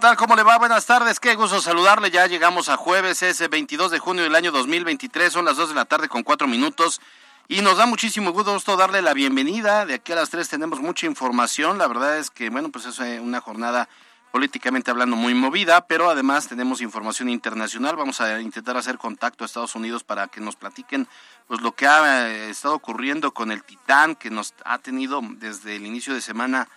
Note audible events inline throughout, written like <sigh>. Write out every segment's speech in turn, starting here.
tal? ¿Cómo le va? Buenas tardes. Qué gusto saludarle. Ya llegamos a jueves, ese 22 de junio del año 2023. Son las 2 de la tarde con 4 minutos. Y nos da muchísimo gusto darle la bienvenida. De aquí a las 3 tenemos mucha información. La verdad es que, bueno, pues es una jornada políticamente hablando muy movida, pero además tenemos información internacional. Vamos a intentar hacer contacto a Estados Unidos para que nos platiquen pues lo que ha eh, estado ocurriendo con el Titán que nos ha tenido desde el inicio de semana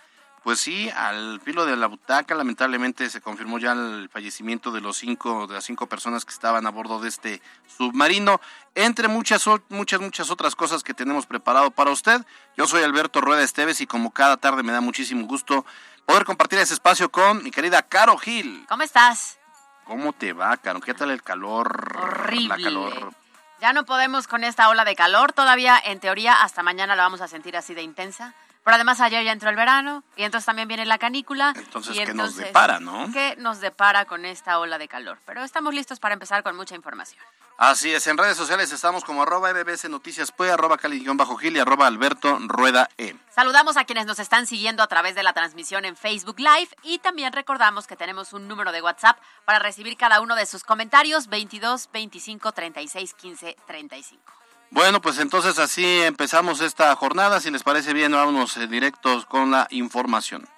pues sí, al filo de la butaca, lamentablemente se confirmó ya el fallecimiento de los cinco, de las cinco personas que estaban a bordo de este submarino, entre muchas, muchas, muchas otras cosas que tenemos preparado para usted. Yo soy Alberto Rueda Esteves y como cada tarde me da muchísimo gusto poder compartir ese espacio con mi querida Caro Gil. ¿Cómo estás? ¿Cómo te va, Caro? ¿Qué tal el calor? Horrible. calor. Ya no podemos con esta ola de calor. Todavía, en teoría, hasta mañana la vamos a sentir así de intensa. Pero además ayer ya entró el verano y entonces también viene la canícula. Entonces, ¿qué nos depara, no? ¿Qué nos depara con esta ola de calor? Pero estamos listos para empezar con mucha información. Así es, en redes sociales estamos como arroba MBS Noticias Pue, arroba Cali-Bajo Gil y arroba Alberto Rueda E. Saludamos a quienes nos están siguiendo a través de la transmisión en Facebook Live y también recordamos que tenemos un número de WhatsApp para recibir cada uno de sus comentarios 22 25 36 15 35. Bueno, pues entonces así empezamos esta jornada. Si les parece bien, vámonos eh, directos con la información.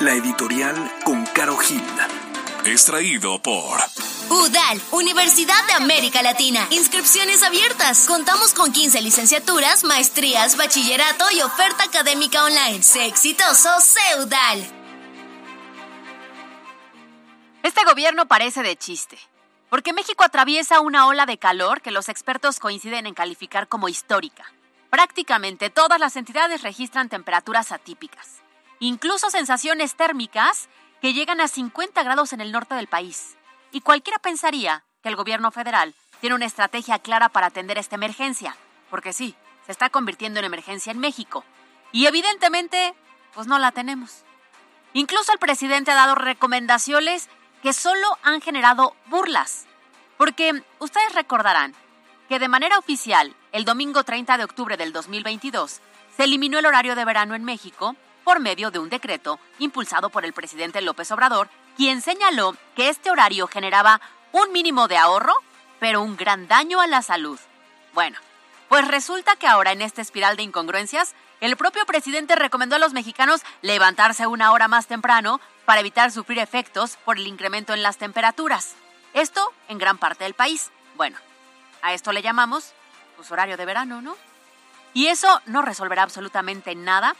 La editorial con Caro Gil. Extraído por UDAL, Universidad de América Latina. Inscripciones abiertas. Contamos con 15 licenciaturas, maestrías, bachillerato y oferta académica online. Sé exitoso, sé UDAL. Este gobierno parece de chiste, porque México atraviesa una ola de calor que los expertos coinciden en calificar como histórica. Prácticamente todas las entidades registran temperaturas atípicas, incluso sensaciones térmicas que llegan a 50 grados en el norte del país. Y cualquiera pensaría que el gobierno federal tiene una estrategia clara para atender esta emergencia, porque sí, se está convirtiendo en emergencia en México. Y evidentemente, pues no la tenemos. Incluso el presidente ha dado recomendaciones que solo han generado burlas. Porque ustedes recordarán que de manera oficial, el domingo 30 de octubre del 2022, se eliminó el horario de verano en México por medio de un decreto impulsado por el presidente López Obrador quien señaló que este horario generaba un mínimo de ahorro, pero un gran daño a la salud. Bueno, pues resulta que ahora en esta espiral de incongruencias, el propio presidente recomendó a los mexicanos levantarse una hora más temprano para evitar sufrir efectos por el incremento en las temperaturas. Esto en gran parte del país. Bueno, a esto le llamamos pues, horario de verano, ¿no? Y eso no resolverá absolutamente nada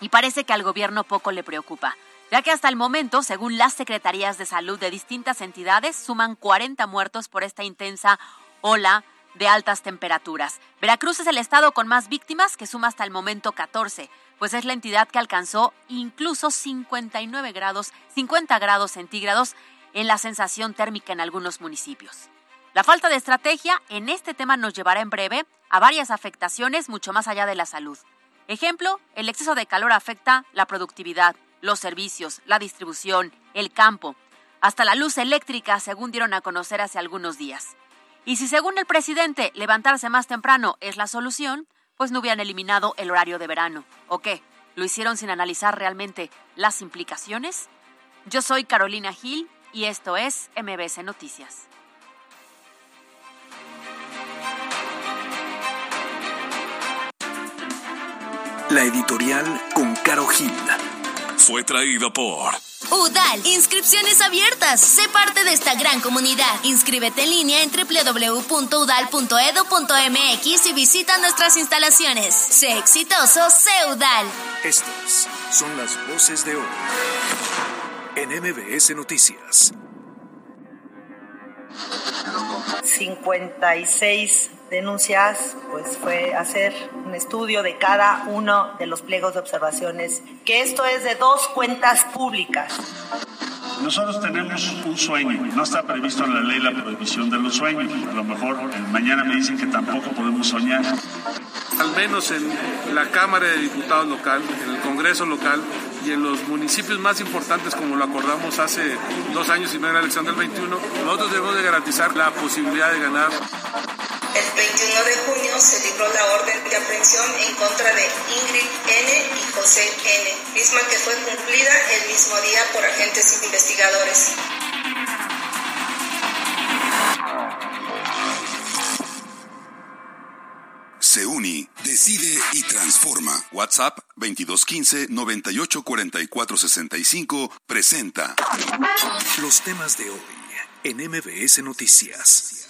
y parece que al gobierno poco le preocupa ya que hasta el momento, según las secretarías de salud de distintas entidades, suman 40 muertos por esta intensa ola de altas temperaturas. Veracruz es el estado con más víctimas, que suma hasta el momento 14, pues es la entidad que alcanzó incluso 59 grados, 50 grados centígrados en la sensación térmica en algunos municipios. La falta de estrategia en este tema nos llevará en breve a varias afectaciones mucho más allá de la salud. Ejemplo, el exceso de calor afecta la productividad, los servicios, la distribución, el campo, hasta la luz eléctrica, según dieron a conocer hace algunos días. Y si según el presidente levantarse más temprano es la solución, pues no hubieran eliminado el horario de verano. ¿O qué? ¿Lo hicieron sin analizar realmente las implicaciones? Yo soy Carolina Gil y esto es MBS Noticias. La editorial con Caro Gil. Fue traído por UDAL, inscripciones abiertas. Sé parte de esta gran comunidad. Inscríbete en línea en www.udal.edu.mx y visita nuestras instalaciones. Sé exitoso, sé UDAL. Estas son las voces de hoy en MBS Noticias. 56 denuncias, pues fue hacer un estudio de cada uno de los pliegos de observaciones, que esto es de dos cuentas públicas. Nosotros tenemos un sueño, no está previsto en la ley la prohibición de los sueños. A lo mejor mañana me dicen que tampoco podemos soñar. Al menos en la Cámara de Diputados local, en el Congreso local y en los municipios más importantes, como lo acordamos hace dos años y medio en la elección del 21, nosotros debemos de garantizar la posibilidad de ganar. El 21 de junio se libró la orden de aprehensión en contra de Ingrid N. y José N., misma que fue cumplida el mismo día por agentes investigadores. Seuni decide y transforma. WhatsApp 2215 984465 presenta Los temas de hoy en MBS Noticias.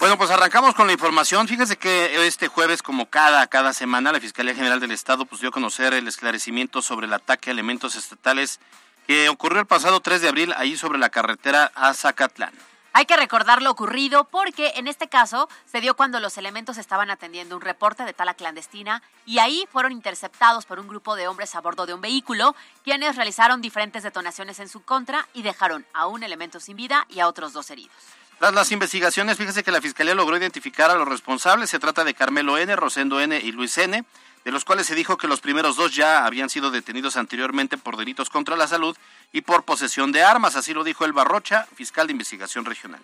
Bueno, pues arrancamos con la información. Fíjese que este jueves, como cada, cada semana, la Fiscalía General del Estado pues, dio a conocer el esclarecimiento sobre el ataque a elementos estatales que ocurrió el pasado 3 de abril ahí sobre la carretera a Zacatlán. Hay que recordar lo ocurrido porque en este caso se dio cuando los elementos estaban atendiendo un reporte de tala clandestina y ahí fueron interceptados por un grupo de hombres a bordo de un vehículo, quienes realizaron diferentes detonaciones en su contra y dejaron a un elemento sin vida y a otros dos heridos. Tras las investigaciones, fíjese que la Fiscalía logró identificar a los responsables. Se trata de Carmelo N., Rosendo N. y Luis N., de los cuales se dijo que los primeros dos ya habían sido detenidos anteriormente por delitos contra la salud y por posesión de armas. Así lo dijo el Barrocha, fiscal de investigación regional.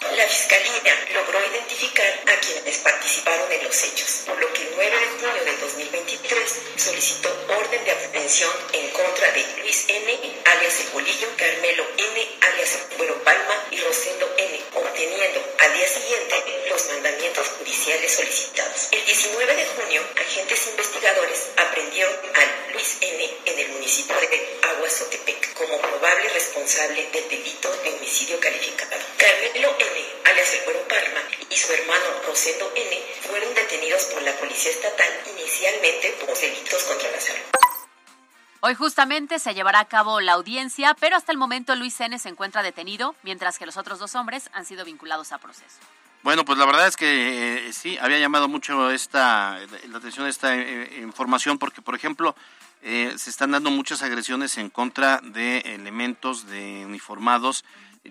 La Fiscalía logró identificar a quienes participaron en los hechos, por lo que el 9 de junio de 2023 solicitó orden de aprehensión en contra de Luis N., alias El Bolillo, Carmelo N., alias Bueno Palma y Rosendo N., obteniendo al día siguiente los mandamientos judiciales solicitados. El 19 de junio, agentes investigadores aprendieron a Luis N. en el municipio de Aguazotepec como probable responsable del delito de homicidio calificado. Carmelo N Cuero Palma, y su hermano Rosendo N. fueron detenidos por la Policía Estatal inicialmente por delitos contra la salud. Hoy justamente se llevará a cabo la audiencia, pero hasta el momento Luis N. se encuentra detenido, mientras que los otros dos hombres han sido vinculados a proceso. Bueno, pues la verdad es que eh, sí, había llamado mucho esta, la atención esta eh, información porque, por ejemplo, eh, se están dando muchas agresiones en contra de elementos de uniformados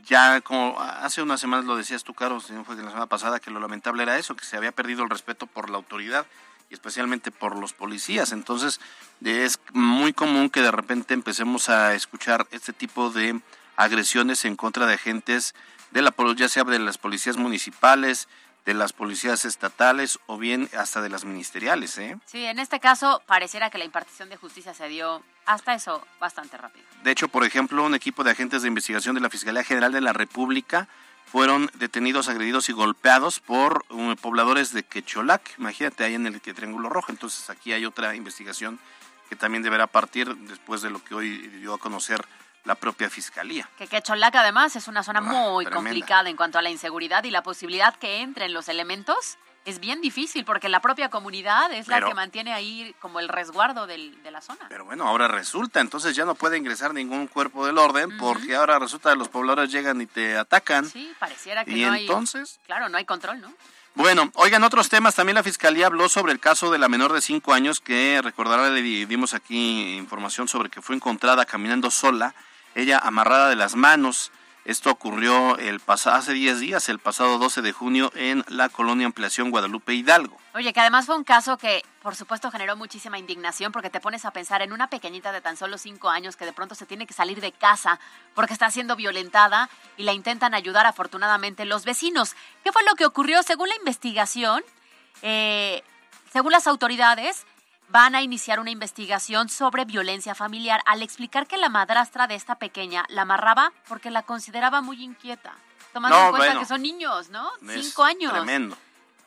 ya como hace unas semanas lo decías tú, Caro, fue la semana pasada, que lo lamentable era eso, que se había perdido el respeto por la autoridad y especialmente por los policías. Entonces es muy común que de repente empecemos a escuchar este tipo de agresiones en contra de agentes de la ya sea de las policías municipales, de las policías estatales o bien hasta de las ministeriales. ¿eh? Sí, en este caso pareciera que la impartición de justicia se dio hasta eso bastante rápido. De hecho, por ejemplo, un equipo de agentes de investigación de la Fiscalía General de la República fueron detenidos, agredidos y golpeados por um, pobladores de Quecholac, imagínate ahí en el Triángulo Rojo. Entonces aquí hay otra investigación que también deberá partir después de lo que hoy dio a conocer la propia fiscalía. Que Quecholac además es una zona ah, muy complicada en cuanto a la inseguridad y la posibilidad que entren los elementos es bien difícil porque la propia comunidad es la que mantiene ahí como el resguardo del, de la zona. Pero bueno, ahora resulta, entonces ya no puede ingresar ningún cuerpo del orden porque ahora resulta que los pobladores llegan y te atacan. Sí, pareciera que y no entonces, Claro, no hay control, ¿no? Bueno, oigan, otros temas. También la Fiscalía habló sobre el caso de la menor de cinco años que, recordará, le dimos aquí información sobre que fue encontrada caminando sola ella amarrada de las manos. Esto ocurrió el hace 10 días, el pasado 12 de junio, en la colonia Ampliación Guadalupe Hidalgo. Oye, que además fue un caso que, por supuesto, generó muchísima indignación porque te pones a pensar en una pequeñita de tan solo 5 años que de pronto se tiene que salir de casa porque está siendo violentada y la intentan ayudar afortunadamente los vecinos. ¿Qué fue lo que ocurrió? Según la investigación, eh, según las autoridades, van a iniciar una investigación sobre violencia familiar al explicar que la madrastra de esta pequeña la amarraba porque la consideraba muy inquieta. Tomando No, en cuenta bueno. que son niños, ¿no? Cinco años. Tremendo.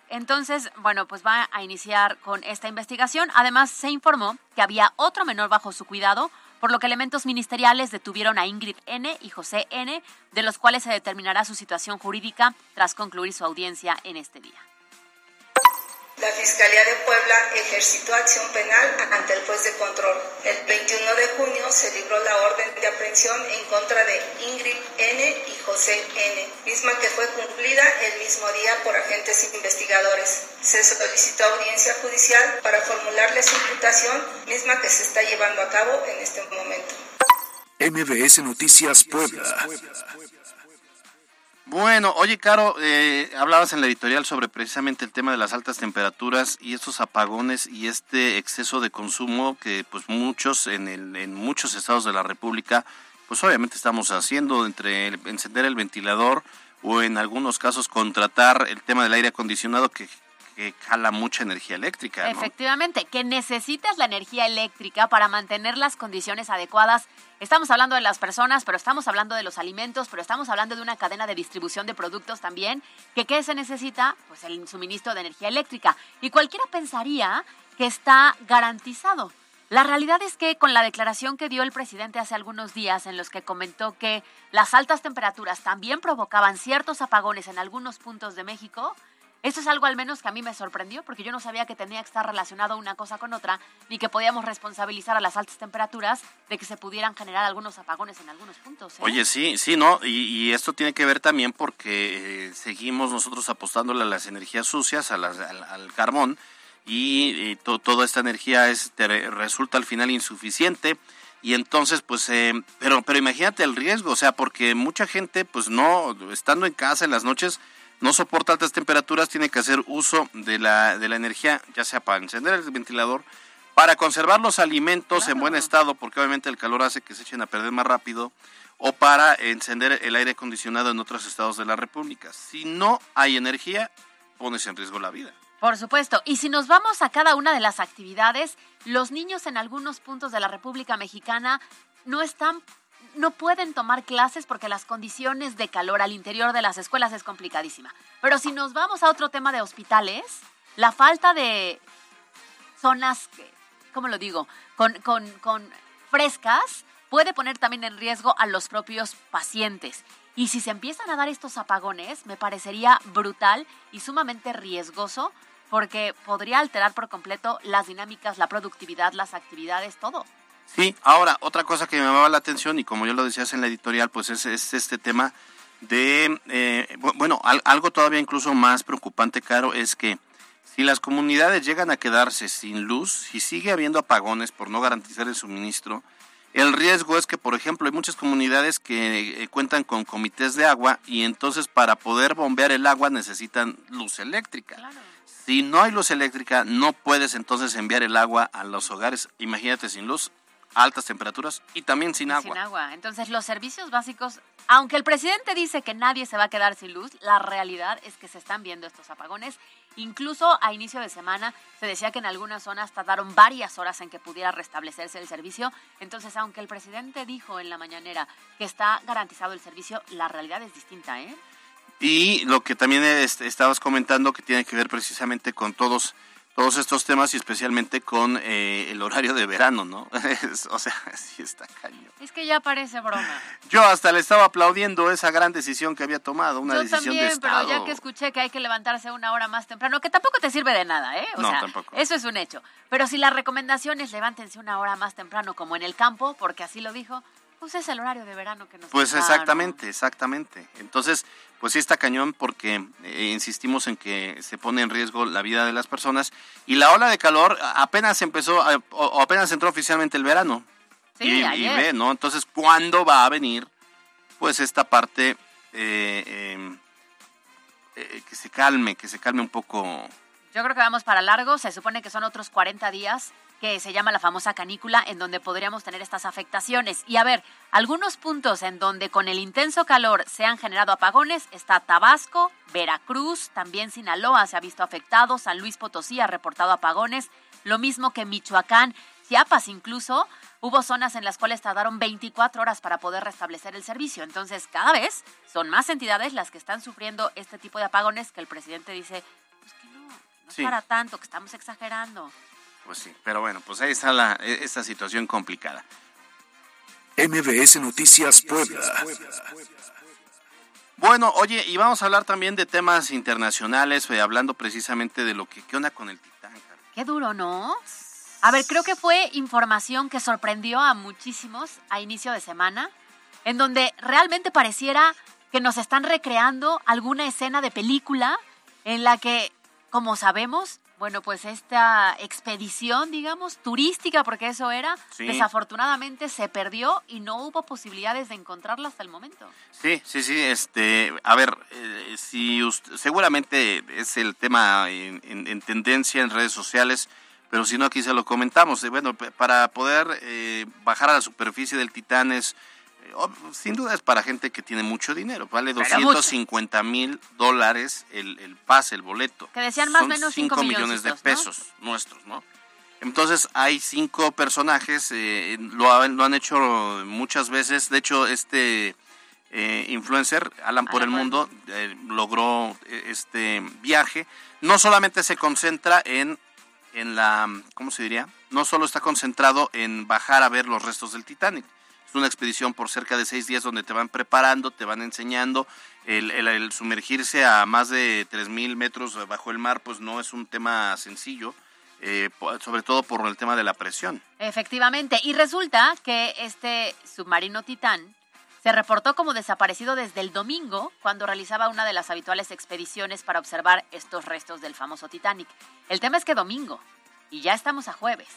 Entonces, bueno, pues va a iniciar con esta investigación. Además, se informó que había otro menor bajo su cuidado, por lo que elementos ministeriales detuvieron a Ingrid N. y José N., de los cuales se determinará su situación jurídica tras concluir su audiencia en este día. La Fiscalía de Puebla ejercitó acción penal ante el juez de control. El 21 de junio se libró la orden de aprehensión en contra de Ingrid N. y José N., misma que fue cumplida el mismo día por agentes investigadores. Se solicitó audiencia judicial para formularles imputación, misma que se está llevando a cabo en este momento. MBS Noticias Puebla. Bueno, oye, Caro, eh, hablabas en la editorial sobre precisamente el tema de las altas temperaturas y estos apagones y este exceso de consumo que pues muchos en, el, en muchos estados de la República pues obviamente estamos haciendo entre el- encender el ventilador o en algunos casos contratar el tema del aire acondicionado que, que jala mucha energía eléctrica. Efectivamente, que necesitas la energía eléctrica para mantener las condiciones adecuadas. Estamos hablando de las personas, pero estamos hablando de los alimentos, pero estamos hablando de una cadena de distribución de productos también. ¿Que ¿Qué se necesita? Pues el suministro de energía eléctrica. Y cualquiera pensaría que está garantizado. La realidad es que con la declaración que dio el presidente hace algunos días en los que comentó que las altas temperaturas también provocaban ciertos apagones en algunos puntos de México, esto es algo al menos que a mí me sorprendió porque yo no sabía que tenía que estar relacionado una cosa con otra ni que podíamos responsabilizar a las altas temperaturas de que se pudieran generar algunos apagones en algunos puntos. ¿eh? Oye, sí, sí, ¿no? Y, esto tiene que ver también porque eh, seguimos nosotros apostándole a las energías sucias, a las- al, carbón, y, eh, to- toda esta energía es, resulta al final insuficiente. Y entonces, pues, eh, pero, pero imagínate el riesgo, o sea, porque mucha gente, pues no, estando en casa en las noches, no soporta altas temperaturas, tiene que hacer uso de la, de la energía, ya sea para encender el ventilador, para conservar los alimentos en buen estado, porque obviamente el calor hace que se echen a perder más rápido, o para encender el aire acondicionado en otros estados de la República. Si no hay energía, pones en riesgo la vida. Por supuesto. Y si nos vamos a cada una de las actividades, los niños en algunos puntos de la República Mexicana no están no pueden tomar clases porque las condiciones de calor al interior de las escuelas es complicadísima. Pero si nos vamos a otro tema de hospitales, la falta de zonas, ¿cómo lo digo? Con, con, con frescas puede poner también en riesgo a los propios pacientes. Y si se empiezan a dar estos apagones, me parecería brutal y sumamente riesgoso porque podría alterar por completo las dinámicas, la productividad, las actividades, todo. Sí, ahora, otra cosa que me llamaba la atención, y como yo lo decías en la editorial, pues es, es este tema de, eh, bu- bueno, al- algo todavía incluso más preocupante, Caro, es que si las comunidades llegan a quedarse sin luz, si sigue habiendo apagones por no garantizar el suministro, el riesgo es que, por ejemplo, hay muchas comunidades que eh, cuentan con comités de agua y entonces para poder bombear el agua necesitan luz eléctrica. Si no hay luz eléctrica, no puedes entonces enviar el agua a los hogares. Imagínate sin luz, altas temperaturas y también sin agua. Sin agua. Entonces, los servicios básicos, aunque el presidente dice que nadie se va a quedar sin luz, la realidad es que se están viendo estos apagones. Incluso a inicio de semana se decía que en algunas zonas tardaron varias horas en que pudiera restablecerse el servicio. Entonces, aunque el presidente dijo en la mañanera que está garantizado el servicio, la realidad es distinta, ¿eh? Y lo que también estabas comentando que tiene que ver precisamente con todos todos estos temas y especialmente con eh, el horario de verano, ¿no? <laughs> Es- o sea, <laughs> sí está cañón. Es que ya parece broma. Yo hasta le estaba aplaudiendo esa gran decisión que había tomado, una Yo decisión también, de Estado. pero ya que escuché que hay que levantarse una hora más temprano, que tampoco te sirve de nada, ¿eh? O No, sea, tampoco. eso es un hecho. Pero si la recomendación es levántense una hora más temprano, como en el campo, porque así lo dijo, pues es el horario de verano que nos Pues exactamente, exactamente. Entonces, pues sí está cañón porque eh, insistimos en que se pone en riesgo la vida de las personas y la ola de calor apenas empezó, a- o, apenas entró oficialmente el verano. Sí, y, y ve, ¿no? Entonces, ¿cuándo va a venir? Pues esta parte eh, eh, eh, que se calme, que se calme un poco. Yo creo que vamos para largo, se supone que son otros 40 días que se llama la famosa canícula, en donde podríamos tener estas afectaciones. Y a ver, algunos puntos en donde con el intenso calor se han generado apagones, está Tabasco, Veracruz, también Sinaloa se ha visto afectado, San Luis Potosí ha reportado apagones, lo mismo que Michoacán, Chiapas incluso, hubo zonas en las cuales tardaron 24 horas para poder restablecer el servicio. Entonces, cada vez son más entidades las que están sufriendo este tipo de apagones que el presidente dice, pues que no, no es para tanto, que estamos exagerando. Pues sí, pero bueno, pues ahí está la, e, esta situación complicada. MBS Noticias Puebla. Bueno, oye, y vamos a hablar también de temas internacionales, eh, hablando precisamente de lo que, ¿qué onda con el Titán? Qué duro, ¿no? A ver, creo que fue información que sorprendió a muchísimos a inicio de semana, en donde realmente pareciera que nos están recreando alguna escena de película en la que, como sabemos, bueno, pues esta expedición, digamos, turística, porque eso era, desafortunadamente se perdió y no hubo posibilidades de encontrarla hasta el momento. Sí, sí, sí. Este, a ver, eh, si seguramente es el tema en, tendencia en redes sociales, pero si no aquí se lo comentamos. Bueno, para poder eh, bajar a la superficie del Titán es sin duda es para gente que tiene mucho dinero. Vale 250 mil dólares el, el pase, el boleto. Que decían más o menos 5 millones de pesos nuestros, ¿no? Entonces hay cinco personajes, eh, lo, lo, han hecho muchas veces. De hecho, este eh, influencer, Alan por el Mundo, eh, logró este viaje. No solamente se concentra en, en la, ¿cómo se diría? No solo está concentrado en bajar a ver los restos del Titanic es una expedición por cerca de seis días donde te van preparando, te van enseñando. El, sumergirse a más de 3.000 metros bajo el mar, pues no es un tema sencillo. Eh, sobre todo por el tema de la presión. Efectivamente, y resulta que este submarino Titán se reportó como desaparecido desde el domingo, cuando realizaba una de las habituales expediciones para observar estos restos del famoso Titanic. El tema es que domingo, y ya estamos a jueves.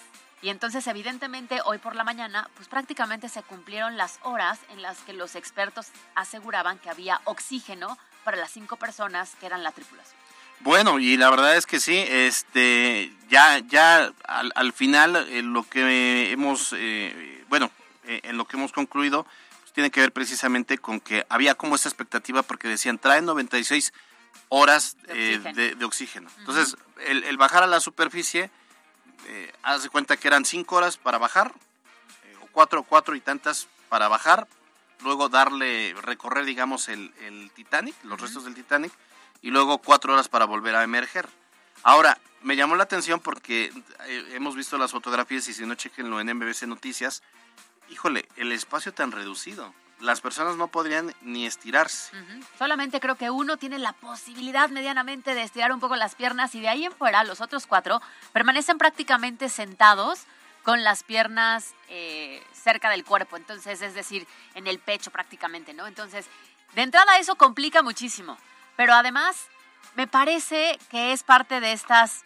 Y entonces, evidentemente, hoy por la mañana, pues prácticamente se cumplieron las horas en las que los expertos aseguraban que había oxígeno para las cinco personas que eran la tripulación. Bueno, y la verdad es que sí, este, ya, ya al, final eh, lo que hemos, eh, bueno, eh, en lo que hemos concluido, pues, tiene que ver precisamente con que había como esa expectativa porque decían, traen 96 horas de oxígeno. Entonces, el bajar a la superficie eh, haz de cuenta que eran cinco horas para bajar, eh, o cuatro, cuatro y tantas para bajar, luego darle, recorrer, digamos, el, Titanic, los restos del Titanic, y luego cuatro horas para volver a emerger. Ahora, me llamó la atención porque eh, hemos visto las fotografías y si no, chequenlo en MBC Noticias. Híjole, el espacio tan reducido las personas no podrían ni estirarse. Solamente creo que uno tiene la posibilidad medianamente de estirar un poco las piernas y de ahí en fuera los otros cuatro permanecen prácticamente sentados con las piernas eh, cerca del cuerpo, entonces es decir, en el pecho prácticamente, ¿no? Entonces, de entrada eso complica muchísimo, pero además me parece que es parte de estas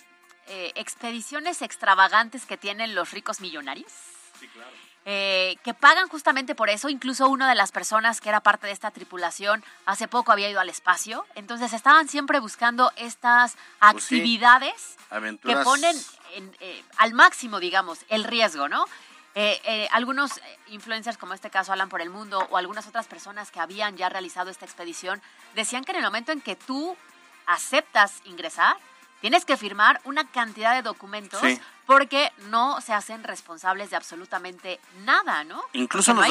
eh, expediciones extravagantes que tienen los ricos millonarios. Sí, claro eh, que pagan justamente por eso. Incluso una de las personas que era parte de esta tripulación hace poco había ido al espacio. Entonces estaban siempre buscando estas pues actividades que ponen eh, al máximo, digamos, el riesgo, ¿no? Eh, algunos influencers, como este caso Alan por el Mundo, o algunas otras personas que habían ya realizado esta expedición, decían que en el momento en que tú aceptas ingresar, tienes que firmar una cantidad de documentos porque no se hacen responsables de absolutamente nada, ¿no? Incluso, en los,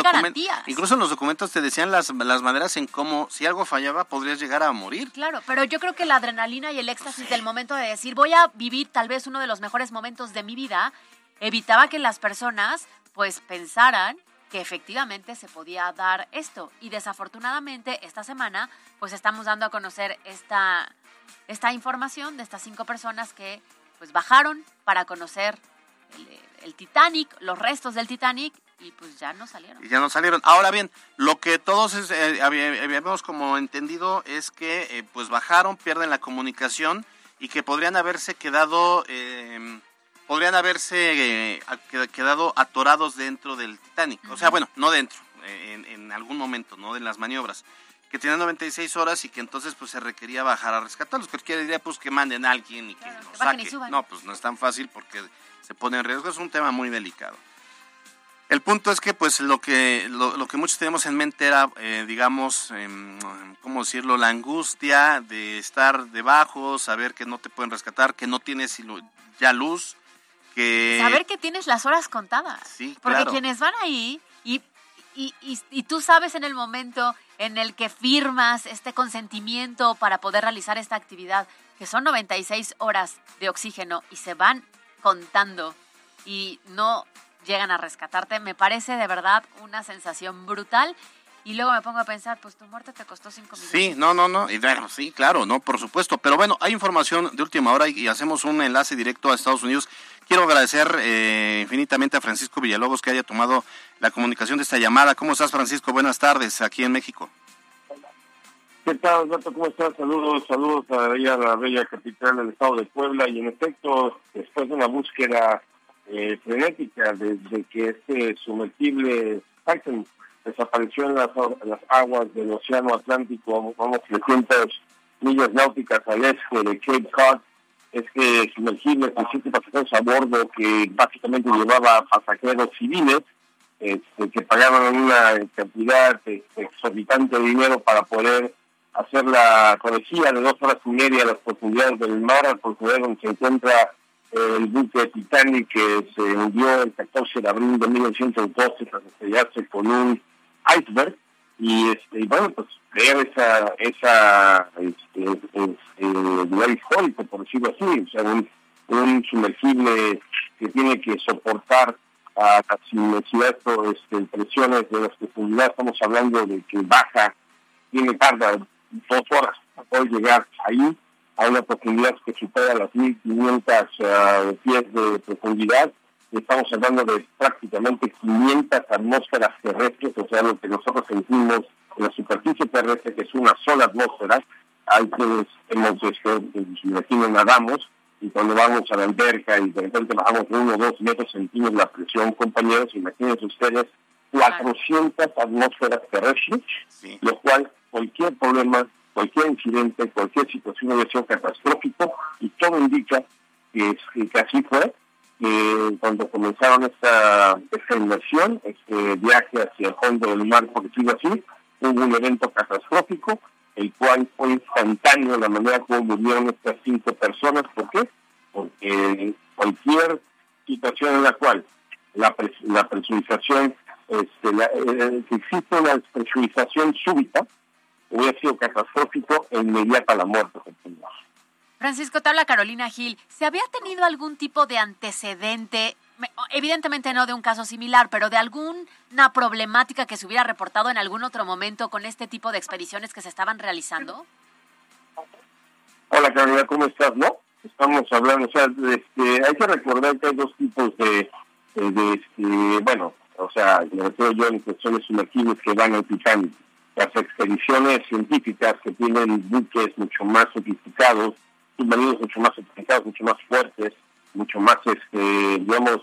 incluso en los documentos te decían las, las maneras en cómo si algo fallaba podrías llegar a morir. Claro, pero yo creo que la adrenalina y el éxtasis del momento de decir voy a vivir tal vez uno de los mejores momentos de mi vida evitaba que las personas pues pensaran que efectivamente se podía dar esto. Y desafortunadamente esta semana pues estamos dando a conocer esta, esta información de estas cinco personas que pues bajaron para conocer el, Titanic, los restos del Titanic y pues ya no salieron. Y ya no salieron. Ahora bien, lo que todos eh, habíamos como entendido es que eh, pues bajaron, pierden la comunicación y que podrían haberse quedado eh, podrían haberse quedado atorados dentro del Titanic. O sea, bueno, no dentro, en, en algún momento, ¿no? En las maniobras que tienen 96 horas y que entonces pues se requería bajar a rescatarlos. Cualquiera diría pues que manden a alguien y que los saque. no, pues no es tan fácil porque se pone en riesgo, es un tema muy delicado. El punto es que pues lo que lo, que muchos tenemos en mente era, eh, digamos, eh, ¿cómo decirlo? La angustia de estar debajo, saber que no te pueden rescatar, que no tienes ya luz, que... Saber que tienes las horas contadas. Sí, Porque claro. quienes van ahí y, y, y, y tú sabes en el momento en el que firmas este consentimiento para poder realizar esta actividad, que son 96 horas de oxígeno y se van contando y no llegan a rescatarte, me parece de verdad una sensación brutal. Y luego me pongo a pensar, pues tu muerte te costó cinco minutos. Sí, no, no, no, sí, claro, no, por supuesto. Pero bueno, hay información de última hora y hacemos un enlace directo a Estados Unidos. Quiero agradecer eh, infinitamente a Francisco Villalobos que haya tomado la comunicación de esta llamada. ¿Cómo estás, Francisco? Buenas tardes, aquí en México. ¿Qué tal, Alberto? ¿Cómo estás? Saludos, saludos a la bella capital del estado de Puebla. Y en efecto, después de una búsqueda eh, frenética desde que este sumergible Titan desapareció en las, las aguas del Océano Atlántico, vamos 300 millas náuticas al este de Cape Cod, es que sumergible con siete pasajeros a bordo que básicamente llevaba pasajeros civiles este, que pagaban una cantidad este, exorbitante de dinero para poder hacer la travesía de dos horas y media a las profundidades del mar, al profundidad donde se encuentra eh, el buque Titanic que se hundió el 14 de abril de 1912 tras estrellarse con un iceberg y este y bueno pues crear esa esa este, este, lugar histórico por decirlo así o sea un, un sumergible que tiene que soportar a las inmensidades este, presiones de las profundidades estamos hablando de que baja tiene tarda dos horas para poder llegar ahí a una profundidad que supera las 1500 uh, pies de profundidad estamos hablando de prácticamente 500 atmósferas terrestres, o sea, lo que nosotros sentimos en la superficie terrestre, que es una sola atmósfera. Hay quienes hemos, este, imagino, nadamos, y cuando vamos a la alberca y de repente bajamos de uno o dos metros, sentimos la presión, compañeros, imagínense ustedes, 400 atmósferas terrestres, sí. lo cual cualquier problema, cualquier incidente, cualquier situación hubiera sido catastrófico, y todo indica que, que así fue, que cuando comenzaron esta, esta este viaje hacia el fondo del mar, por decirlo así, hubo un evento catastrófico, el cual fue instantáneo la manera como murieron estas cinco personas. ¿Por qué? Porque cualquier situación en la cual la, pres presurización, este, la, eh, si existe una presurización súbita, hubiera sido catastrófico e inmediata la muerte. Francisco, te habla Carolina Gil. ¿Se había tenido algún tipo de antecedente, evidentemente no de un caso similar, pero de alguna problemática que se hubiera reportado en algún otro momento con este tipo de expediciones que se estaban realizando? Hola Carolina, ¿cómo estás? No, estamos hablando, o sea, este, hay que recordar que hay dos tipos de, de, de este, bueno, o sea, me refiero yo en cuestiones sumergibles que van al Titanic. Las expediciones científicas que tienen buques mucho más sofisticados, submarinos mucho más sofisticados, mucho más fuertes, mucho más, este, digamos,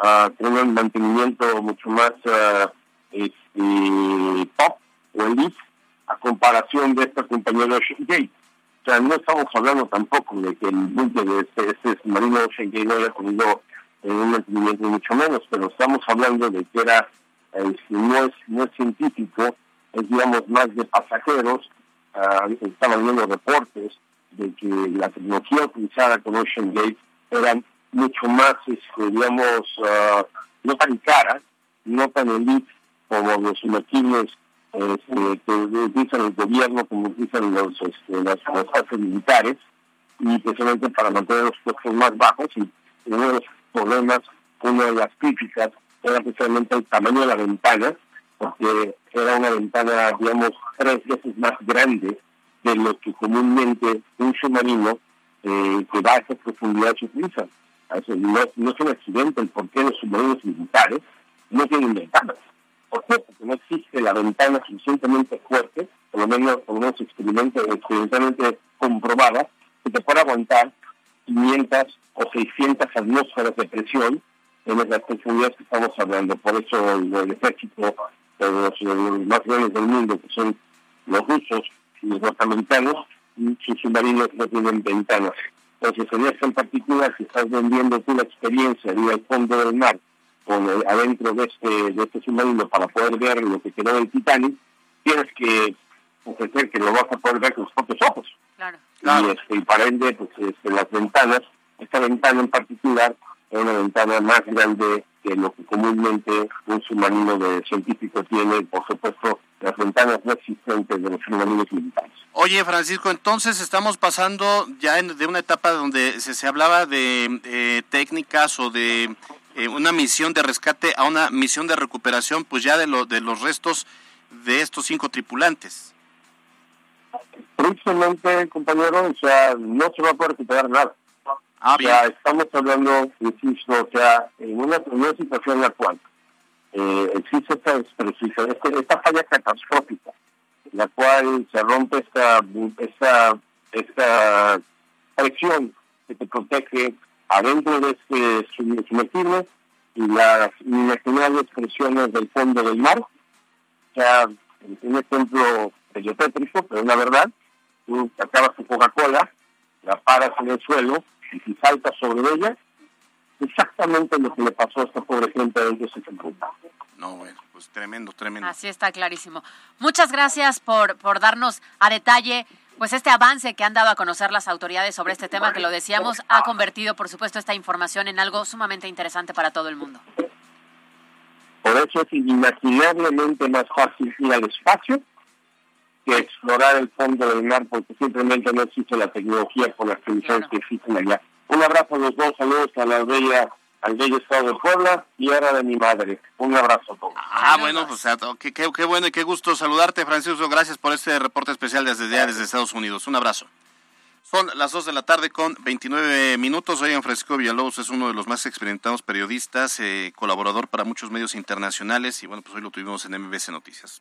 uh, tienen un mantenimiento mucho más uh, este, pop o elite a comparación de esta compañía de Ocean Gate. O sea, no estamos hablando tampoco de que el buque de este, este submarino Ocean Gate no haya tenido eh, un mantenimiento mucho menos, pero estamos hablando de que era, eh, no, es, no es científico, es digamos más de pasajeros, uh, estaban viendo reportes de que la tecnología utilizada con Ocean Gate era mucho más, este, digamos, uh, no tan cara, no tan elite como los sumergibles este, que utilizan el gobierno, como utilizan los, este, las fuerzas militares, y precisamente para mantener los costos más bajos. Y uno de los problemas, una de las críticas, era precisamente el tamaño de la ventana, porque era una ventana, digamos, tres veces más grande de lo que comúnmente un submarino eh, que va a esas profundidades utiliza. No, es un accidente el por qué los submarinos militares no tienen ventanas. ¿Por qué? Porque no existe la ventana suficientemente fuerte, por lo menos, por lo menos experimentalmente comprobada, que te pueda aguantar 500 o 600 atmósferas de presión en las profundidades que estamos hablando. Por eso el, ejército de los, los más grandes del mundo, que son los rusos y los norteamericanos, sus submarinos no tienen ventanas. Entonces, en esto en particular, si estás vendiendo tú la experiencia de ir al fondo del mar, con el, adentro de este, de este submarino para poder ver lo que quedó del Titanic, tienes que ofrecer que lo vas a poder ver con tus propios ojos. Claro. Y, este, y para ende, pues este, las ventanas, esta ventana en particular, en una ventana más grande que lo que comúnmente un submarino de científico tiene, por supuesto, las ventanas no existentes de los submarinos militares. Oye, Francisco, entonces estamos pasando ya de una etapa donde se, se hablaba de eh, técnicas o de eh, una misión de rescate a una misión de recuperación, pues ya de, lo, de los restos de estos cinco tripulantes. Precisamente, compañero, o sea, no se va a poder recuperar nada. Ah, o sea, estamos hablando, insisto, o sea, en una, en una situación en la cual eh, existe esta, este, esta falla catastrófica, la cual se rompe esta, esta, esta presión que te protege adentro de este sumergible y las inimaginables presiones del fondo del mar. O sea, un ejemplo tétrico, pero es la verdad, tú acabas tu Coca-Cola, la paras en el suelo y si saltas sobre ella, exactamente lo que le pasó a esta pobre gente de ese No, bueno, pues tremendo, tremendo. Así está clarísimo. Muchas gracias por, por darnos a detalle pues este avance que han dado a conocer las autoridades sobre este tema, que lo decíamos, ha convertido, por supuesto, esta información en algo sumamente interesante para todo el mundo. Por eso es inimaginablemente más fácil ir al espacio que explorar el fondo del mar, porque simplemente no existe la tecnología con las condiciones que existen allá. Un abrazo a los dos, saludos a la bella al bello estado de Puebla, tierra de mi madre. Un abrazo a todos. Ah, bueno, pues qué, qué, qué, bueno y qué gusto saludarte, Francisco. Gracias por este reporte especial desde, desde Estados Unidos. Un abrazo. Son las 2 de la tarde con 29 minutos. Oigan, Francisco Villalobos es uno de los más experimentados periodistas, eh, colaborador para muchos medios internacionales y bueno, pues hoy lo tuvimos en MBC Noticias.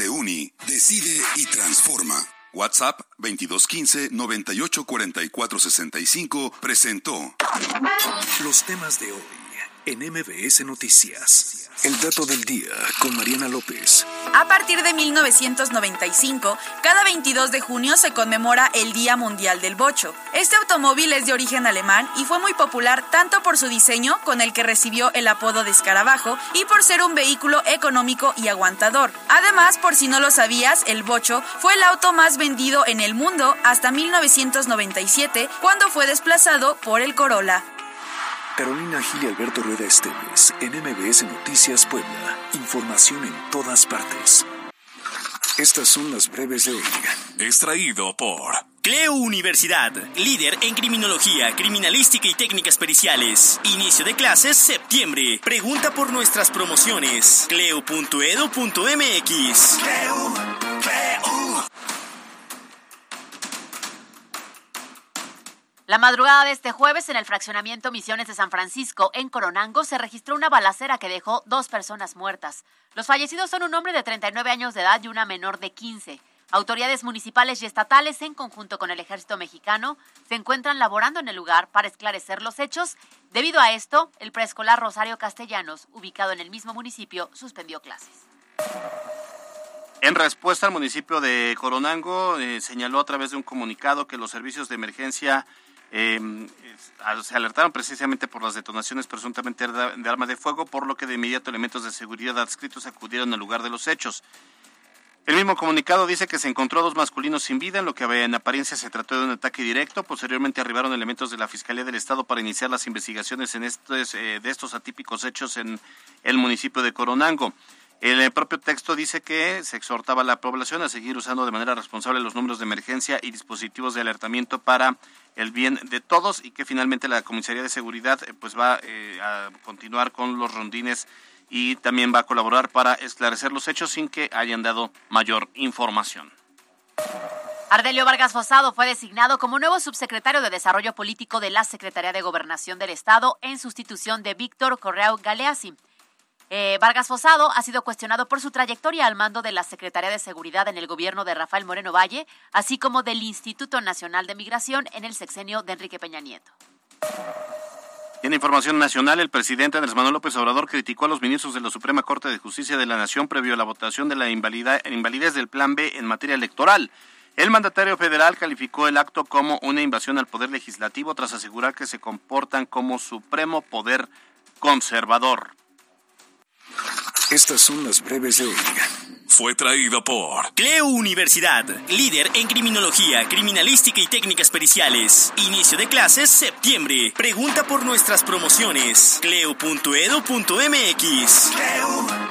Se uni, decide y transforma. WhatsApp 2215-984465 presentó los temas de hoy en MBS Noticias. El dato del día con Mariana López. A partir de 1995, cada 22 de junio se conmemora el Día Mundial del Bocho. Este automóvil es de origen alemán y fue muy popular tanto por su diseño, con el que recibió el apodo de escarabajo, y por ser un vehículo económico y aguantador. Además, por si no lo sabías, el Bocho fue el auto más vendido en el mundo hasta 1997, cuando fue desplazado por el Corolla. Carolina Gil y Alberto Rueda Esteves, en MBS Noticias Puebla. Información en todas partes. Estas son las breves de hoy. Extraído por Cleo Universidad, líder en criminología, criminalística y técnicas periciales. Inicio de clases septiembre. Pregunta por nuestras promociones. cleo.edu.mx. Cleo, Cleo. La madrugada de este jueves, en el fraccionamiento Misiones de San Francisco, en Coronango, se registró una balacera que dejó dos personas muertas. Los fallecidos son un hombre de 39 años de edad y una menor de 15. Autoridades municipales y estatales, en conjunto con el ejército mexicano, se encuentran laborando en el lugar para esclarecer los hechos. Debido a esto, el preescolar Rosario Castellanos, ubicado en el mismo municipio, suspendió clases. En respuesta, al municipio de Coronango eh, señaló a través de un comunicado que los servicios de emergencia eh, se alertaron precisamente por las detonaciones presuntamente de arma de fuego, por lo que de inmediato elementos de seguridad adscritos acudieron al lugar de los hechos. El mismo comunicado dice que se encontró a dos masculinos sin vida, en lo que en apariencia se trató de un ataque directo. Posteriormente arribaron elementos de la Fiscalía del Estado para iniciar las investigaciones en eh, de estos atípicos hechos en el municipio de Coronango. El propio texto dice que se exhortaba a la población a seguir usando de manera responsable los números de emergencia y dispositivos de alertamiento para el bien de todos y que finalmente la Comisaría de Seguridad eh, pues va eh, a continuar con los rondines y también va a colaborar para esclarecer los hechos sin que hayan dado mayor información. Ardelio Vargas Fosado fue designado como nuevo subsecretario de Desarrollo Político de la Secretaría de Gobernación del Estado en sustitución de Víctor Correao Galeazzi. Eh, Vargas Fosado ha sido cuestionado por su trayectoria al mando de la Secretaría de Seguridad en el gobierno de Rafael Moreno Valle, así como del Instituto Nacional de Migración en el sexenio de Enrique Peña Nieto. En información nacional, el presidente Andrés Manuel López Obrador criticó a los ministros de la Suprema Corte de Justicia de la Nación previo a la votación de la invalidez del Plan B en materia electoral. El mandatario federal calificó el acto como una invasión al poder legislativo tras asegurar que se comportan como supremo poder conservador. Estas son las breves de hoy. Fue traído por Cleo Universidad, líder en criminología, criminalística y técnicas periciales. Inicio de clases septiembre. Pregunta por nuestras promociones. cleo.edu.mx. Cleo, Cleo.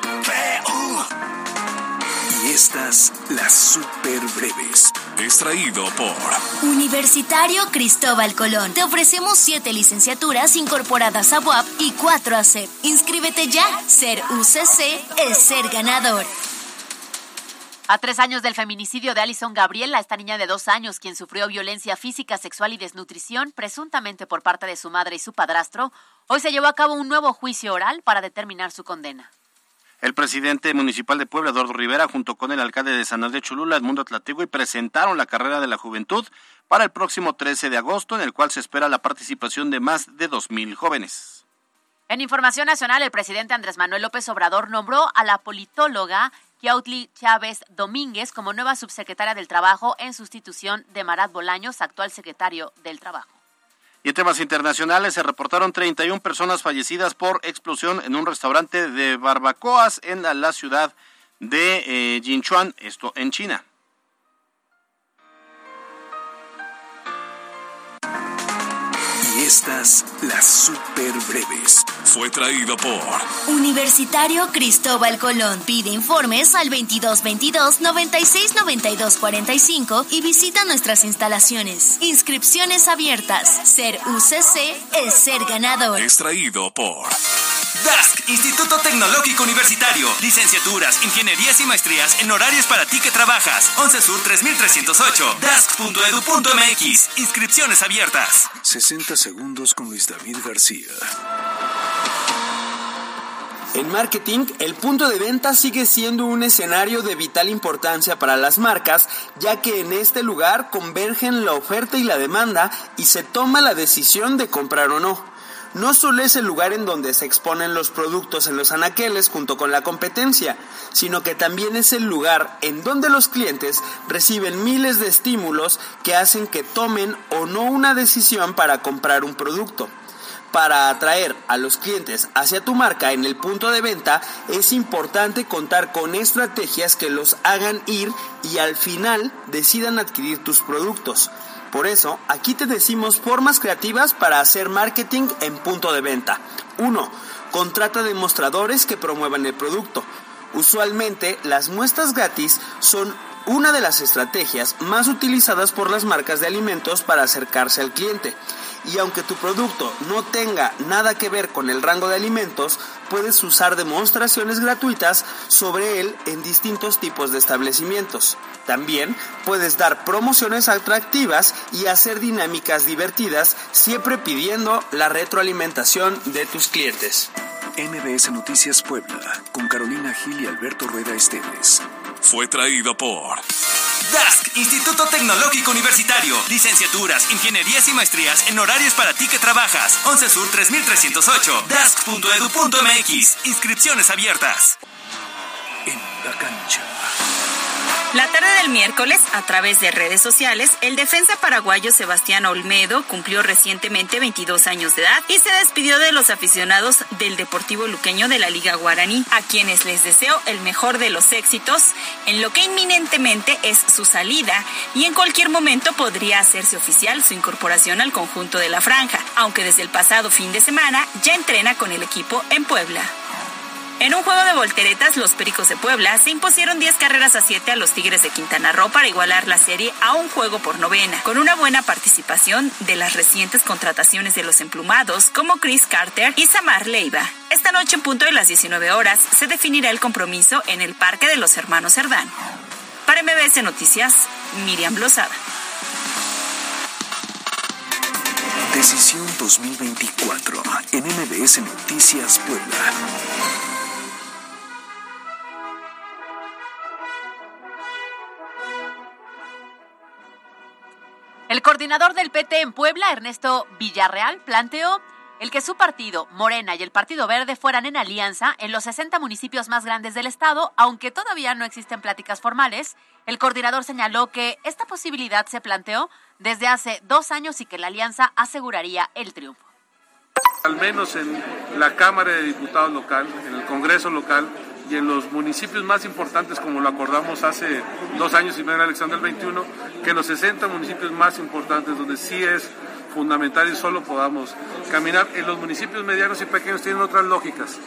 Estas, las super breves. Extraído por Universitario Cristóbal Colón. Te ofrecemos siete licenciaturas incorporadas a UAP y cuatro a CEP. Inscríbete ya. Ser UCC es ser ganador. A tres años del feminicidio de Alison Gabriela, esta niña de dos años, quien sufrió violencia física, sexual y desnutrición, presuntamente por parte de su madre y su padrastro, hoy se llevó a cabo un nuevo juicio oral para determinar su condena. El presidente municipal de Puebla, Eduardo Rivera, junto con el alcalde de San Andrés Cholula, Edmundo Atlategui, presentaron la carrera de la juventud para el próximo 13 de agosto, en el cual se espera la participación de más de 2.000 jóvenes. En información nacional, el presidente Andrés Manuel López Obrador nombró a la politóloga Kiautli Chávez Domínguez como nueva subsecretaria del Trabajo en sustitución de Marat Bolaños, actual secretario del Trabajo. Y en temas internacionales se reportaron 31 personas fallecidas por explosión en un restaurante de barbacoas en la ciudad de eh, Jinchuan, esto en China. Estas, las super breves. Fue traído por Universitario Cristóbal Colón. Pide informes al 2222 96 92 45 y visita nuestras instalaciones. Inscripciones abiertas. Ser UCC es ser ganador. Extraído por DASC, Instituto Tecnológico Universitario. Licenciaturas, ingenierías y maestrías en horarios para ti que trabajas. 11 Sur 3308. DASC.edu.mx. Inscripciones abiertas. 60 segundos con Luis David García. En marketing, el punto de venta sigue siendo un escenario de vital importancia para las marcas, ya que en este lugar convergen la oferta y la demanda y se toma la decisión de comprar o no. No solo es el lugar en donde se exponen los productos en los anaqueles junto con la competencia, sino que también es el lugar en donde los clientes reciben miles de estímulos que hacen que tomen o no una decisión para comprar un producto. Para atraer a los clientes hacia tu marca en el punto de venta es importante contar con estrategias que los hagan ir y al final decidan adquirir tus productos. Por eso, aquí te decimos formas creativas para hacer marketing en punto de venta. 1. Contrata demostradores que promuevan el producto. Usualmente, las muestras gratis son una de las estrategias más utilizadas por las marcas de alimentos para acercarse al cliente. Y aunque tu producto no tenga nada que ver con el rango de alimentos, puedes usar demostraciones gratuitas sobre él en distintos tipos de establecimientos. También puedes dar promociones atractivas y hacer dinámicas divertidas, siempre pidiendo la retroalimentación de tus clientes. MBS Noticias Puebla, con Carolina Gil y Alberto Rueda Esteves. Fue traído por DASC, Instituto Tecnológico Universitario. Licenciaturas, ingenierías y maestrías en horarios para ti que trabajas. 11 Sur 3308. DASC.edu.mx. Inscripciones abiertas. En la cancha. La tarde del miércoles, a través de redes sociales, el defensa paraguayo Sebastián Olmedo cumplió recientemente 22 años de edad y se despidió de los aficionados del Deportivo Luqueño de la Liga Guaraní, a quienes les deseo el mejor de los éxitos en lo que inminentemente es su salida y en cualquier momento podría hacerse oficial su incorporación al conjunto de la franja, aunque desde el pasado fin de semana ya entrena con el equipo en Puebla. En un juego de volteretas, los Pericos de Puebla se impusieron 10 carreras a 7 a los Tigres de Quintana Roo para igualar la serie a un juego por novena, con una buena participación de las recientes contrataciones de los emplumados como Chris Carter y Samar Leiva. Esta noche en punto de las 19 horas se definirá el compromiso en el Parque de los Hermanos Cerdán. Para MBS Noticias, Miriam Blosada. Decisión 2024 en MBS Noticias Puebla. Coordinador del PT en Puebla, Ernesto Villarreal, planteó el que su partido, Morena y el Partido Verde fueran en alianza en los 60 municipios más grandes del estado, aunque todavía no existen pláticas formales. El coordinador señaló que esta posibilidad se planteó desde hace dos años y que la alianza aseguraría el triunfo. Al menos en la Cámara de Diputados local, en el Congreso local, y en los municipios más importantes, como lo acordamos hace dos años y medio en la elección del 21, que los 60 municipios más importantes, donde sí es fundamental y solo podamos caminar, en los municipios medianos y pequeños tienen otras lógicas.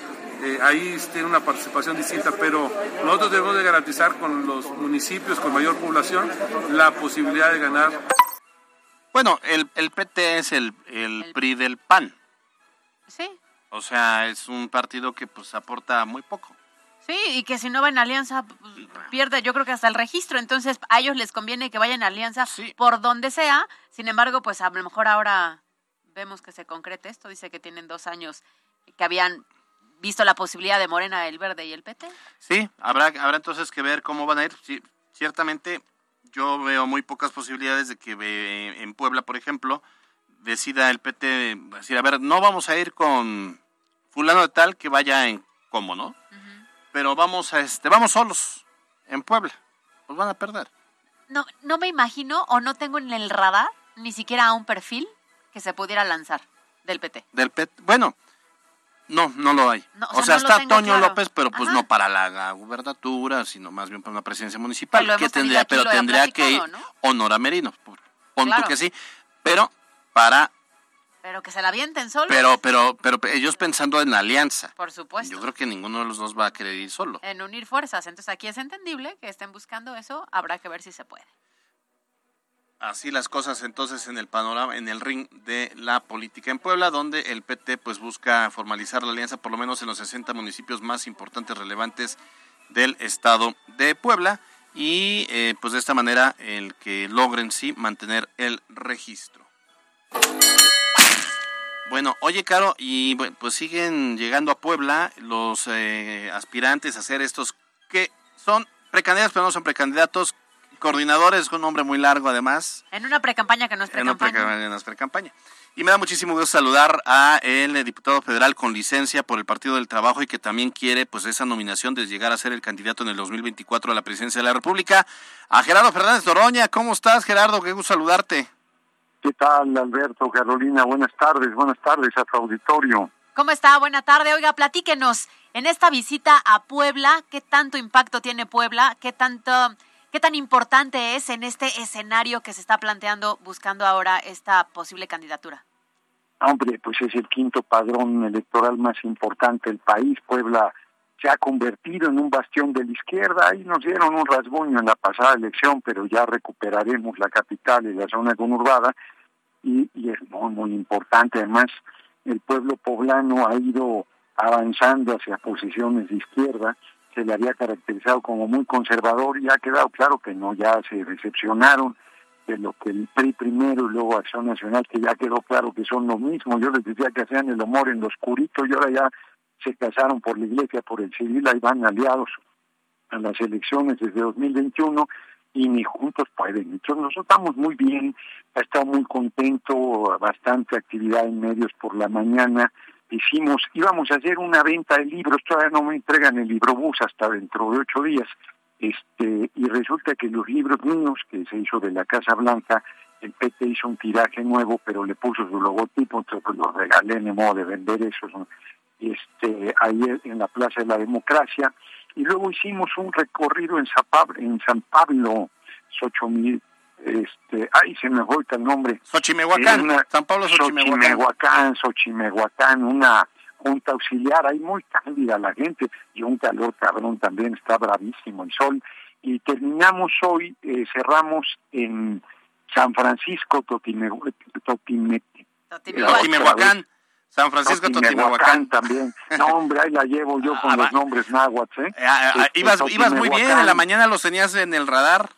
Eh, ahí tiene una participación distinta, pero nosotros debemos de garantizar con los municipios con mayor población la posibilidad de ganar. Bueno, el, el PT es el, el PRI del PAN. Sí. O sea, es un partido que pues aporta muy poco. Sí, y que si no va en alianza, pues, pierde yo creo que hasta el registro. Entonces a ellos les conviene que vayan en alianza por donde sea. Sin embargo, pues a lo mejor ahora vemos que se concrete esto. Dice que tienen dos años que habían visto la posibilidad de Morena, el Verde y el PT. Sí, habrá, habrá entonces que ver cómo van a ir. Sí, ciertamente yo veo muy pocas posibilidades de que eh, en Puebla, por ejemplo, decida el PT decir, a ver, no vamos a ir con fulano de tal que vaya en cómo, ¿no? Pero vamos a este, vamos solos en Puebla. Pues van a perder. No, no me imagino o no tengo en el radar ni siquiera a un perfil que se pudiera lanzar del PT. Del PT. Bueno, no, no lo hay. o, sea, está Toño López, pero pues no para la gubernatura, sino más bien para una presidencia municipal. que tendría, pero tendría que ir Honora Merino. Pon que sí. Pero para pero que se la avienten solo. Pero, pero, pero ellos pensando en alianza. Por supuesto. Yo creo que ninguno de los dos va a querer ir solo. En unir fuerzas. Entonces aquí es entendible que estén buscando eso. Habrá que ver si se puede. Así las cosas entonces en el panorama, en el ring de la política en Puebla, donde el PT pues busca formalizar la alianza por lo menos en los 60 municipios más importantes, relevantes del estado de Puebla y eh, pues de esta manera el que logren sí mantener el registro. Bueno, oye, Caro, y pues siguen llegando a Puebla los eh, aspirantes a hacer estos que son precandidatos, pero no son precandidatos, coordinadores, con un nombre muy largo además. En una precampaña que no es precampaña. En una pre-campaña. Y me da muchísimo gusto saludar a el diputado federal con licencia por el Partido del Trabajo y que también quiere pues esa nominación de llegar a ser el candidato en el 2024 a la presidencia de la República, a Gerardo Fernández Doroña. ¿Cómo estás, Gerardo? Qué gusto saludarte. ¿Qué tal, Alberto, Carolina? Buenas tardes, buenas tardes a tu auditorio. ¿Cómo está? Buena tarde. Oiga, platíquenos, en esta visita a Puebla, ¿qué tanto impacto tiene Puebla? ¿Qué tanto, qué tan importante es en este escenario que se está planteando buscando ahora esta posible candidatura? Hombre, pues es el quinto padrón electoral más importante del país. Puebla se ha convertido en un bastión de la izquierda. Ahí nos dieron un rasguño en la pasada elección, pero ya recuperaremos la capital y la zona conurbada. Y, y es muy, importante. Además, el pueblo poblano ha ido avanzando hacia posiciones de izquierda. Se le había caracterizado como muy conservador y ha quedado claro que no, ya se decepcionaron de lo que el PRI primero y luego Acción Nacional, que ya quedó claro que son lo mismo. Yo les decía que hacían el humor en lo oscurito y ahora ya se casaron por la iglesia, por el civil, ahí van aliados a las elecciones desde 2021 y ni juntos pueden. Entonces nosotros estamos muy bien, ha estado muy contento, bastante actividad en medios por la mañana. Hicimos, íbamos a hacer una venta de libros, todavía no me entregan el libro bus hasta dentro de ocho días. Este, y resulta que los libros míos, que se hizo de la Casa Blanca, el PT hizo un tiraje nuevo, pero le puso su logotipo, entonces pues los regalé en modo de vender esos este, ayer en la Plaza de la Democracia, y luego hicimos un recorrido en San Pablo, en San Pablo Xochimil, este, ay, se me fue el nombre. Xochimehuacán, San Pablo Xochimehuacán. Xochimehuacán, una junta auxiliar, ahí muy cándida la gente, y un calor cabrón también, está bravísimo el sol, y terminamos hoy, eh, cerramos en San Francisco, Totimehuacán. Totimehuacán. San Francisco Totimehuacán también. No, hombre, ahí la llevo yo <laughs> con ah, los nombres náhuatl, ¿eh? eh ah, ah, este, ibas, ibas muy bien, en la mañana los tenías en el radar.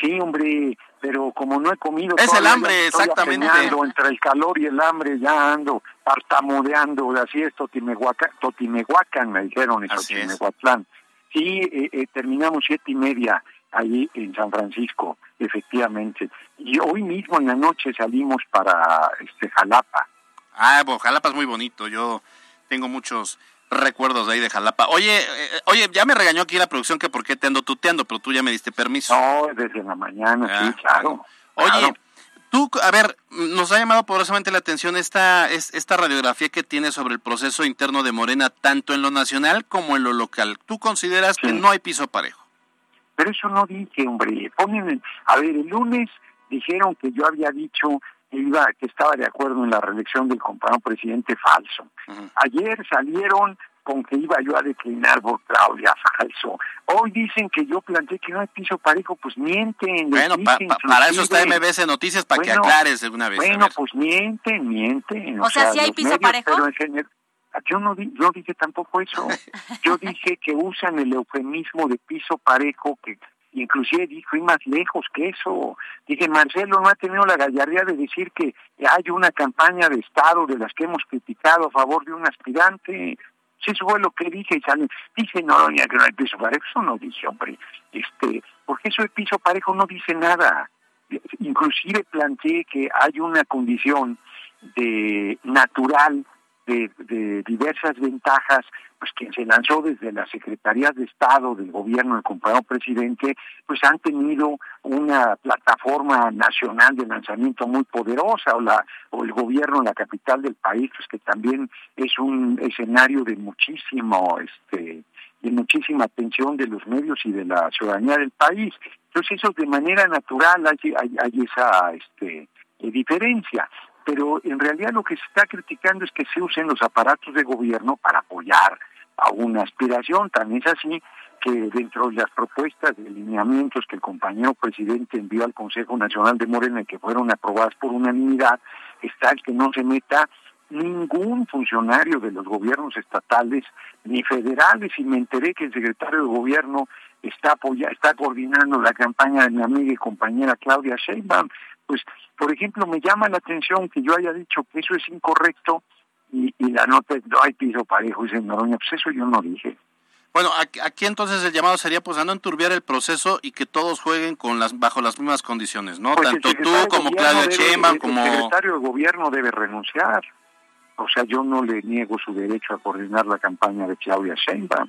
Sí, hombre, pero como no he comido... Es el hambre, exactamente. Entre el calor y el hambre ya ando tartamudeando, así es Totimehuacán, Totimehuacán me dijeron, en Totimehuatlán. Sí, eh, eh, terminamos siete y media allí en San Francisco, efectivamente. Y hoy mismo en la noche salimos para este Jalapa Ah, pues Jalapa es muy bonito. Yo tengo muchos recuerdos de ahí de Jalapa. Oye, eh, oye, ya me regañó aquí la producción que por qué te ando tuteando, pero tú ya me diste permiso. No, desde la mañana, sí, ah, claro. Oye, Tú, a ver, nos ha llamado poderosamente la atención esta, esta radiografía que tiene sobre el proceso interno de Morena, tanto en lo nacional como en lo local. ¿Tú consideras que no hay piso parejo? Pero eso no dije, hombre. Ponen, a ver, el lunes dijeron que yo había dicho que iba, que estaba de acuerdo en la reelección del compañero presidente falso. Ayer salieron con que iba yo a declinar por Claudia falso. Hoy dicen que yo planteé que no hay piso parejo, pues mienten. Bueno, para eso está MBC Noticias, para que aclares de una vez. Bueno, pues mienten, mienten. O, sea, si hay piso parejo. yo no, yo dije tampoco eso. <laughs> Yo dije que usan el eufemismo de piso parejo, que inclusive y más lejos que eso. Dije, Marcelo no ha tenido la gallardía de decir que hay una campaña de Estado de las que hemos criticado a favor de un aspirante. Si eso fue lo que dije y sale, dice Noroña que no hay piso parejo, eso no dice, hombre, este, porque eso de piso parejo no dice nada. Inclusive planteé que hay una condición de natural de, diversas ventajas, pues quien se lanzó desde la Secretaría de Estado del gobierno del compañero presidente, pues han tenido una plataforma nacional de lanzamiento muy poderosa, o, la, o el gobierno en la capital del país, pues que también es un escenario de muchísimo, este, de muchísima atención de los medios y de la ciudadanía del país. Entonces eso de manera natural hay esa este, diferencia pero en realidad lo que se está criticando es que se usen los aparatos de gobierno para apoyar a una aspiración. También es así que dentro de las propuestas de lineamientos que el compañero presidente envió al Consejo Nacional de Morena y que fueron aprobadas por unanimidad, está el que no se meta ningún funcionario de los gobiernos estatales ni federales y me enteré que el secretario de gobierno está apoya, está coordinando la campaña de mi amiga y compañera Claudia Sheinbaum pues, por ejemplo, me llama la atención que yo haya dicho que eso es incorrecto y, la nota no hay piso parejo, dice Noroña, pues eso yo no dije. Bueno, aquí entonces el llamado sería pues a no enturbiar el proceso y que todos jueguen con las bajo las mismas condiciones, ¿no? Pues Tanto tú como Claudia Sheinbaum como... El secretario de gobierno debe renunciar. O sea, yo no le niego su derecho a coordinar la campaña de Claudia Sheinbaum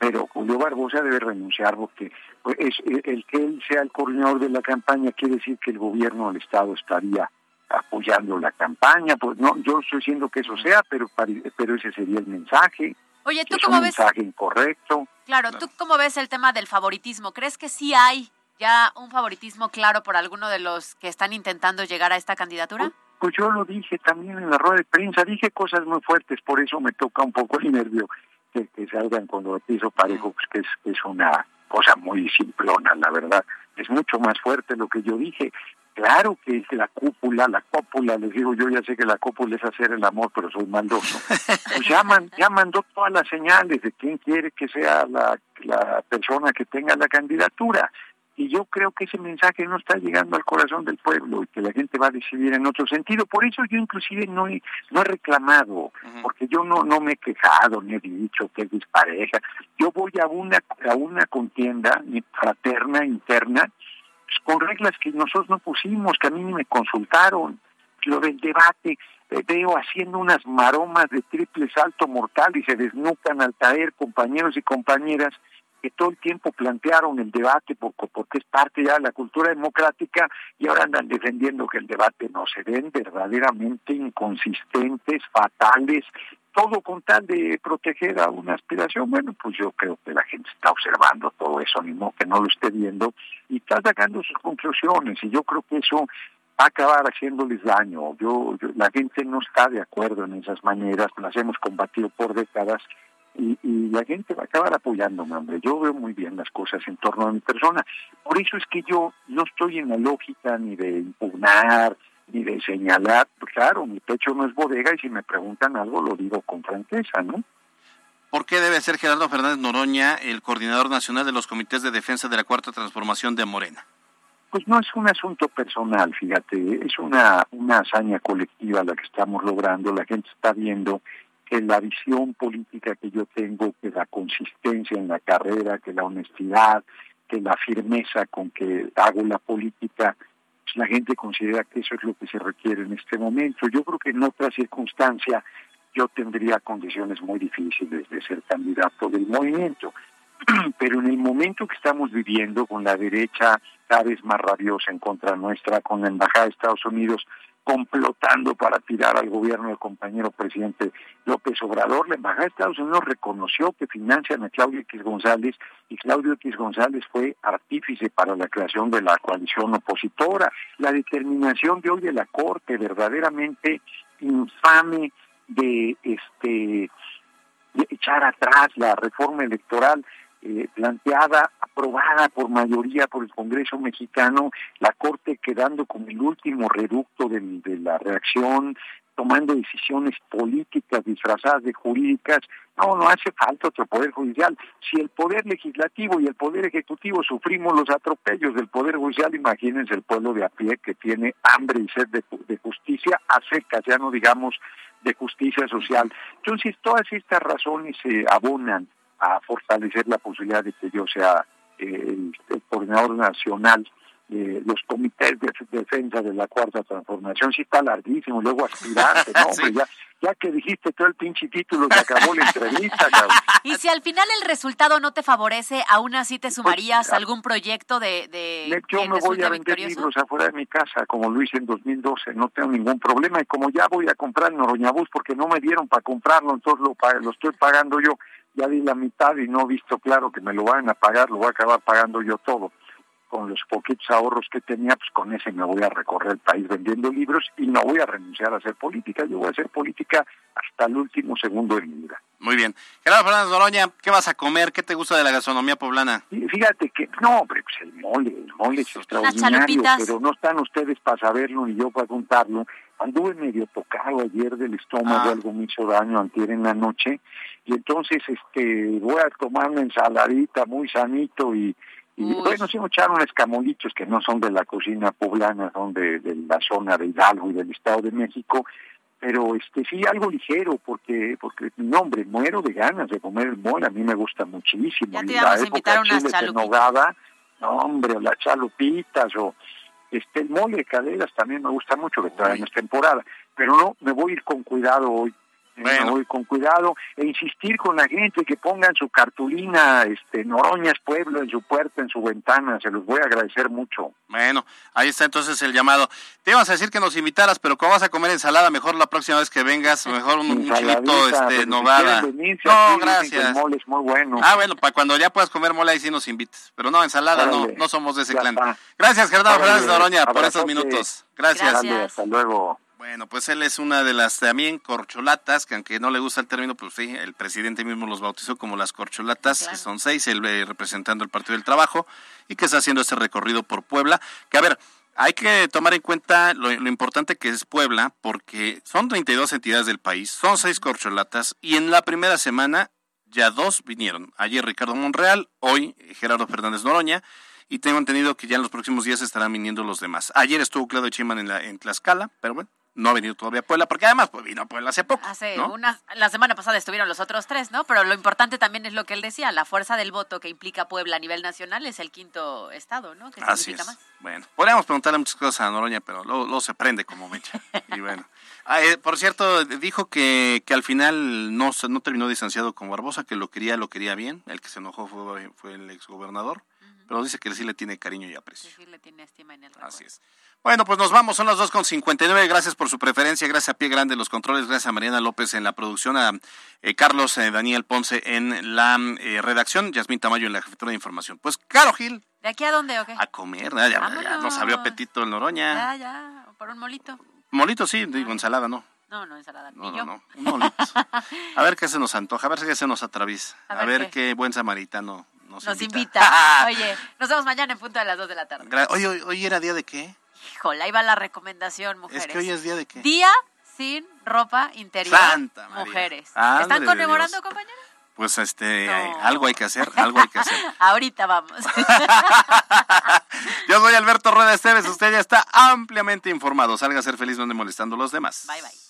pero Julio Barbosa debe renunciar porque pues, es, el que él sea el coordinador de la campaña quiere decir que el gobierno del Estado estaría apoyando la campaña. Pues no, yo estoy diciendo que eso sea, pero pero ese sería el mensaje. Oye, ¿tú es cómo un ves? mensaje incorrecto. Claro, ¿tú cómo ves el tema del favoritismo? ¿Crees que sí hay ya un favoritismo claro por alguno de los que están intentando llegar a esta candidatura? Pues, pues yo lo dije también en la rueda de prensa, dije cosas muy fuertes, por eso me toca un poco el nervio que, salgan con los piso parejo, pues que es, es una cosa muy simplona, la verdad. Es mucho más fuerte lo que yo dije. Claro que es la cúpula, la cópula, les digo yo ya sé que la cúpula es hacer el amor, pero soy maldoso. Pues ya, ya mandó todas las señales de quién quiere que sea la, la persona que tenga la candidatura y yo creo que ese mensaje no está llegando al corazón del pueblo y que la gente va a decidir en otro sentido. Por eso yo inclusive no he, no he reclamado, porque yo no, no me he quejado ni he dicho que es dispareja. Yo voy a una, a una contienda fraterna, interna, pues, con reglas que nosotros no pusimos, que a mí ni me consultaron. Lo del debate, eh, veo haciendo unas maromas de triple salto mortal y se desnucan al caer compañeros y compañeras que todo el tiempo plantearon el debate porque es parte ya de la cultura democrática y ahora andan defendiendo que el debate no se ven verdaderamente inconsistentes, fatales, todo con tal de proteger a una aspiración. Bueno, pues yo creo que la gente está observando todo eso, ni modo que no lo esté viendo y está sacando sus conclusiones y yo creo que eso va a acabar haciéndoles daño. yo, la gente no está de acuerdo en esas maneras, las hemos combatido por décadas y, la gente va a acabar apoyándome, hombre. Yo veo muy bien las cosas en torno a mi persona. Por eso es que yo no estoy en la lógica ni de impugnar, ni de señalar. Claro, mi pecho no es bodega y si me preguntan algo lo digo con franqueza, ¿no? ¿Por qué debe ser Gerardo Fernández Noroña el coordinador nacional de los comités de defensa de la Cuarta Transformación de Morena? Pues no es un asunto personal, fíjate, es una, una hazaña colectiva la que estamos logrando, la gente está viendo que la visión política que yo tengo, que la consistencia en la carrera, que la honestidad, que la firmeza con que hago la política, pues la gente considera que eso es lo que se requiere en este momento. Yo creo que en otra circunstancia yo tendría condiciones muy difíciles de ser candidato del movimiento. <clears throat> pero en el momento que estamos viviendo con la derecha cada vez más rabiosa en contra nuestra, con la Embajada de Estados Unidos complotando para tirar al gobierno del compañero presidente López Obrador. La Embajada de Estados Unidos reconoció que financian a Claudio X González y Claudio X González fue artífice para la creación de la coalición opositora. La determinación de hoy de la Corte verdaderamente infame de este echar atrás la reforma electoral eh, planteada, aprobada por mayoría por el Congreso mexicano, la Corte quedando como el último reducto de, la reacción, tomando decisiones políticas disfrazadas de jurídicas. No, no hace falta otro poder judicial. Si el poder legislativo y el poder ejecutivo sufrimos los atropellos del poder judicial, imagínense el pueblo de a pie que tiene hambre y sed de, justicia a secas, ya no digamos de justicia social. Entonces, todas estas razones se abonan a fortalecer la posibilidad de que yo sea eh, el, coordinador nacional de los comités de defensa de la cuarta transformación. Sí está larguísimo, luego aspirante, ¿no? <laughs> Hombre, ya, ya que dijiste todo el pinche título, se acabó la entrevista, cabrón. <laughs> Y si al final el resultado no te favorece, ¿aún así te sumarías a algún proyecto de, de Yo me voy a vender libros afuera de mi casa, como lo hice en 2012, no tengo ningún problema. Y como ya voy a comprar Noroñabús porque no me dieron para comprarlo, entonces lo, lo estoy pagando yo ya di la mitad y no he visto claro que me lo van a pagar, lo voy a acabar pagando yo todo. Con los poquitos ahorros que tenía, pues con ese me voy a recorrer el país vendiendo libros y no voy a renunciar a hacer política. Yo voy a hacer política hasta el último segundo de mi vida. Muy bien. Gerardo Fernández Doroña, ¿qué vas a comer? ¿Qué te gusta de la gastronomía poblana? Fíjate que, no, hombre, pues el mole, el mole es extraordinario, pero no están ustedes para saberlo ni yo para contarlo. Anduve medio tocado ayer del estómago, Ah. algo me hizo daño antier en la noche, y entonces este voy a tomar una ensaladita muy sanito y, y bueno, sí me echaron escamolitos que no son de la cocina poblana, son de, de la zona de Hidalgo y del Estado de México, pero este sí algo ligero porque porque no hombre muero de ganas de comer el mole a mí me gusta muchísimo Ya te y la a época unas chiles en chalupitas. nogada no hombre las chalupitas o este el mole de caderas también me gusta mucho que todavía no es temporada pero no me voy a ir con cuidado hoy Voy con cuidado e insistir con la gente que pongan su cartulina este Noroñas Pueblo en su puerta en su ventana se los voy a agradecer mucho Bueno, ahí está entonces el llamado. Te ibas a decir que nos invitaras, pero ¿cómo vas a comer ensalada? Mejor la próxima vez que vengas, mejor un, un chilito pero este, si venirse No, aquí, gracias. el mole es muy bueno Ah, bueno, para cuando ya puedas comer mole ahí sí nos invites. Pero no, ensalada no, Órale. no somos de ese clan. está. Gracias, Gerardo Fernández Noroña, por estos minutos. Gracias. Hasta luego Bueno, pues él es una de las también corcholatas, que aunque no le gusta el término, pues sí, el presidente mismo los bautizó como las corcholatas, que son seis, él eh, representando el Partido del Trabajo, y que está haciendo este recorrido por Puebla. Que a ver, hay que tomar en cuenta lo, lo importante que es Puebla, porque son 32 entidades del país, son seis corcholatas, y en la primera semana ya dos vinieron. Ayer Ricardo Monreal, hoy Gerardo Fernández Noroña, y tengo entendido que ya en los próximos días estarán viniendo los demás. Ayer estuvo Claudio Chiman en, la, en Tlaxcala, pero bueno, no ha venido todavía a Puebla, porque además pues, vino a Puebla hace poco. Hace ¿no? una, la semana pasada estuvieron los otros tres, ¿no? Pero lo importante también es lo que él decía, la fuerza del voto que implica Puebla a nivel nacional es el quinto estado, ¿no? Que Así significa es. más. Bueno, podríamos preguntarle muchas cosas a Noroña, pero luego, luego se prende como mecha. <laughs> Y bueno. Ah, eh, por cierto, dijo que, que al final no, se- no terminó distanciado con Barbosa, que lo quería, lo quería bien. El que se enojó fue, fue el exgobernador. Pero dice que sí le tiene cariño y aprecio. Sí, le tiene estima en el Así es. Bueno, pues nos vamos, son las 2.59. Gracias por su preferencia, gracias a Pie Grande en los controles, gracias a Mariana López en la producción, a eh, Carlos eh, Daniel Ponce en la eh, redacción, Yasmín Tamayo en la jefatura de información. Pues, Caro Gil, ¿De aquí a dónde o qué? a comer, ya, ya- ya nos abrió apetito el Noroña. Ya, ya, por un molito. Molito sí, digo ensalada, no. No, no, ensalada. No, no, un molito. <laughs> A ver qué se nos antoja, a ver qué se nos atraviesa, A a ver ver, qué. qué buen samaritano nos, Nos invita. invita. <laughs> Oye, nos vemos mañana en punto de las 2 de la tarde. Gra- Oye, hoy, hoy era día de qué? Híjole, ahí va la recomendación, mujeres. Es que hoy es día de qué? Día sin ropa interior. Santa María. Mujeres. Ándale ¿Están conmemorando, compañeros? Pues este, algo hay que hacer, algo hay que hacer. <laughs> Ahorita vamos. <laughs> Yo soy Alberto Rueda Esteves, usted ya está ampliamente informado. Salga a ser feliz, no ande molestando a los demás. Bye, bye.